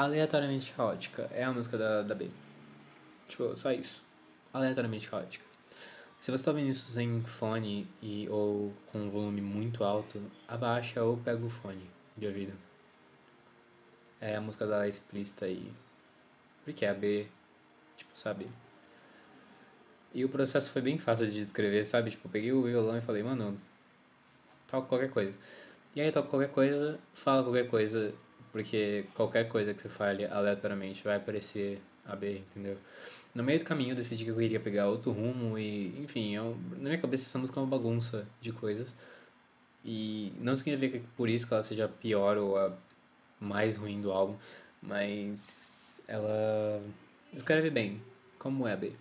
aleatoriamente caótica. É a música da, da B. Tipo, só isso. Aleatoriamente caótica. Se você tá ouvindo isso sem fone e, ou com um volume muito alto, abaixa ou pega o fone de ouvido. É a música é explícita e. Porque é a B, tipo, sabe? E o processo foi bem fácil de descrever, sabe? Tipo, eu peguei o violão e falei, mano, toca qualquer coisa. E aí toca qualquer coisa, fala qualquer coisa, porque qualquer coisa que você fale aleatoriamente vai aparecer a B, entendeu? No meio do caminho eu decidi que eu queria pegar outro rumo e, enfim, eu, na minha cabeça essa música é uma bagunça de coisas. E não significa que por isso que ela seja pior ou a mais ruim do álbum, mas ela escreve bem, como é a B.